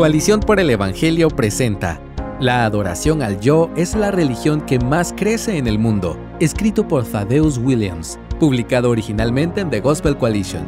Coalición por el Evangelio presenta La adoración al yo es la religión que más crece en el mundo, escrito por Thaddeus Williams, publicado originalmente en The Gospel Coalition.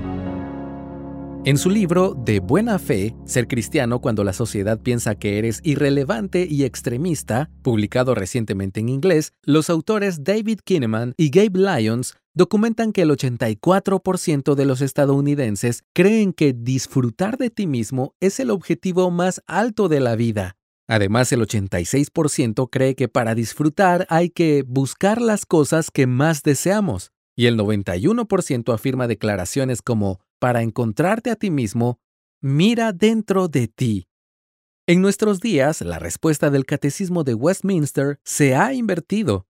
En su libro De buena fe, ser cristiano cuando la sociedad piensa que eres irrelevante y extremista, publicado recientemente en inglés, los autores David Kinneman y Gabe Lyons documentan que el 84% de los estadounidenses creen que disfrutar de ti mismo es el objetivo más alto de la vida. Además, el 86% cree que para disfrutar hay que buscar las cosas que más deseamos, y el 91% afirma declaraciones como, para encontrarte a ti mismo, mira dentro de ti. En nuestros días, la respuesta del Catecismo de Westminster se ha invertido.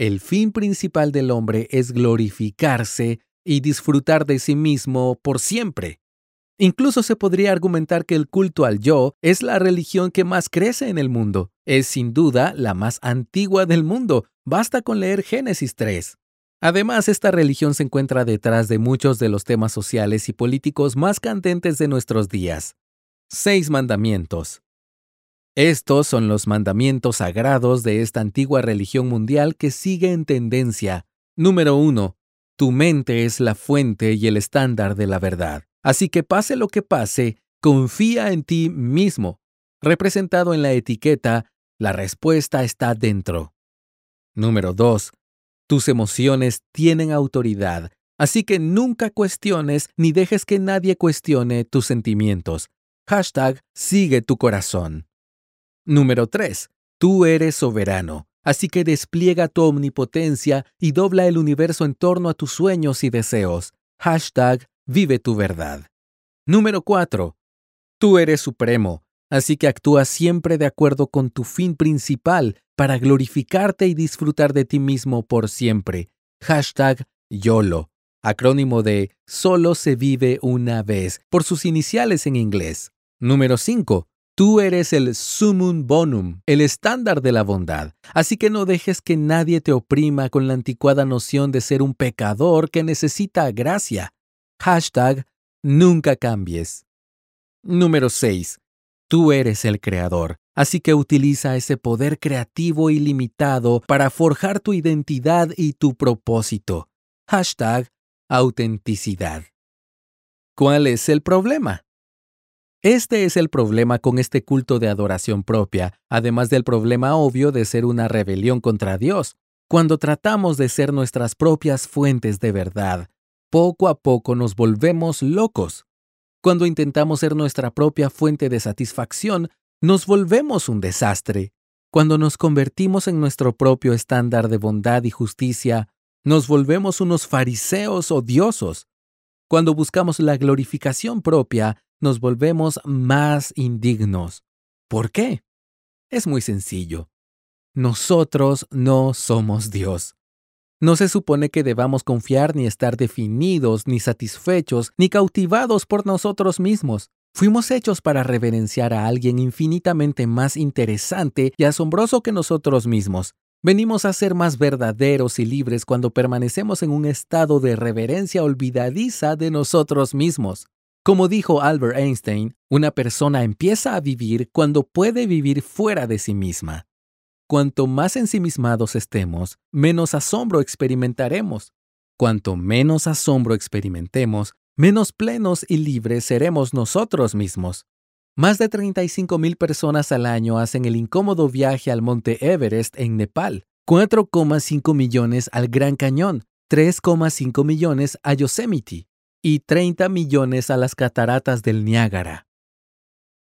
El fin principal del hombre es glorificarse y disfrutar de sí mismo por siempre. Incluso se podría argumentar que el culto al yo es la religión que más crece en el mundo. Es sin duda la más antigua del mundo. Basta con leer Génesis 3. Además, esta religión se encuentra detrás de muchos de los temas sociales y políticos más candentes de nuestros días. Seis mandamientos. Estos son los mandamientos sagrados de esta antigua religión mundial que sigue en tendencia. Número 1. Tu mente es la fuente y el estándar de la verdad. Así que pase lo que pase, confía en ti mismo. Representado en la etiqueta, la respuesta está dentro. Número 2. Tus emociones tienen autoridad, así que nunca cuestiones ni dejes que nadie cuestione tus sentimientos. Hashtag sigue tu corazón. Número 3. Tú eres soberano, así que despliega tu omnipotencia y dobla el universo en torno a tus sueños y deseos. Hashtag vive tu verdad. Número 4. Tú eres supremo, así que actúa siempre de acuerdo con tu fin principal para glorificarte y disfrutar de ti mismo por siempre. Hashtag YOLO, acrónimo de Solo se vive una vez, por sus iniciales en inglés. Número 5. Tú eres el sumum bonum, el estándar de la bondad, así que no dejes que nadie te oprima con la anticuada noción de ser un pecador que necesita gracia. Hashtag nunca cambies. Número 6. Tú eres el creador, así que utiliza ese poder creativo ilimitado para forjar tu identidad y tu propósito. Hashtag autenticidad. ¿Cuál es el problema? Este es el problema con este culto de adoración propia, además del problema obvio de ser una rebelión contra Dios. Cuando tratamos de ser nuestras propias fuentes de verdad, poco a poco nos volvemos locos. Cuando intentamos ser nuestra propia fuente de satisfacción, nos volvemos un desastre. Cuando nos convertimos en nuestro propio estándar de bondad y justicia, nos volvemos unos fariseos odiosos. Cuando buscamos la glorificación propia, nos volvemos más indignos. ¿Por qué? Es muy sencillo. Nosotros no somos Dios. No se supone que debamos confiar ni estar definidos, ni satisfechos, ni cautivados por nosotros mismos. Fuimos hechos para reverenciar a alguien infinitamente más interesante y asombroso que nosotros mismos. Venimos a ser más verdaderos y libres cuando permanecemos en un estado de reverencia olvidadiza de nosotros mismos. Como dijo Albert Einstein, una persona empieza a vivir cuando puede vivir fuera de sí misma. Cuanto más ensimismados estemos, menos asombro experimentaremos. Cuanto menos asombro experimentemos, menos plenos y libres seremos nosotros mismos. Más de 35.000 personas al año hacen el incómodo viaje al monte Everest en Nepal, 4,5 millones al Gran Cañón, 3,5 millones a Yosemite, y 30 millones a las cataratas del Niágara.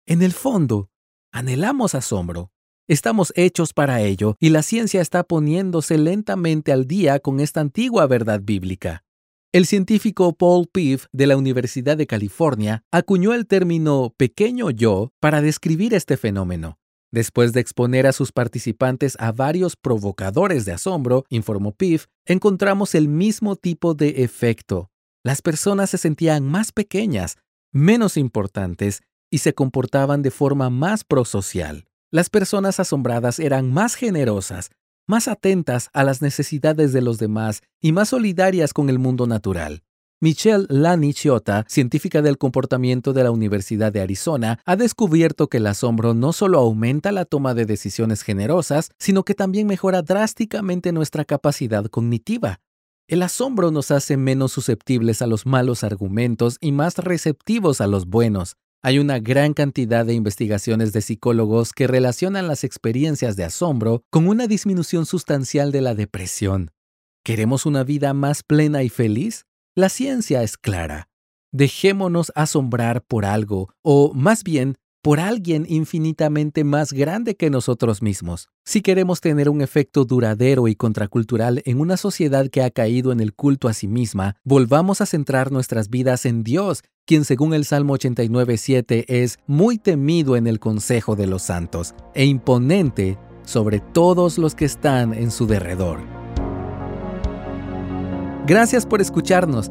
En el fondo, anhelamos asombro. Estamos hechos para ello y la ciencia está poniéndose lentamente al día con esta antigua verdad bíblica. El científico Paul Piff de la Universidad de California acuñó el término pequeño yo para describir este fenómeno. Después de exponer a sus participantes a varios provocadores de asombro, informó Piff, encontramos el mismo tipo de efecto. Las personas se sentían más pequeñas, menos importantes y se comportaban de forma más prosocial. Las personas asombradas eran más generosas, más atentas a las necesidades de los demás y más solidarias con el mundo natural. Michelle Lani Chiotta, científica del comportamiento de la Universidad de Arizona, ha descubierto que el asombro no solo aumenta la toma de decisiones generosas, sino que también mejora drásticamente nuestra capacidad cognitiva. El asombro nos hace menos susceptibles a los malos argumentos y más receptivos a los buenos. Hay una gran cantidad de investigaciones de psicólogos que relacionan las experiencias de asombro con una disminución sustancial de la depresión. ¿Queremos una vida más plena y feliz? La ciencia es clara. Dejémonos asombrar por algo, o más bien, por alguien infinitamente más grande que nosotros mismos. Si queremos tener un efecto duradero y contracultural en una sociedad que ha caído en el culto a sí misma, volvamos a centrar nuestras vidas en Dios quien según el Salmo 89.7 es muy temido en el consejo de los santos e imponente sobre todos los que están en su derredor. Gracias por escucharnos.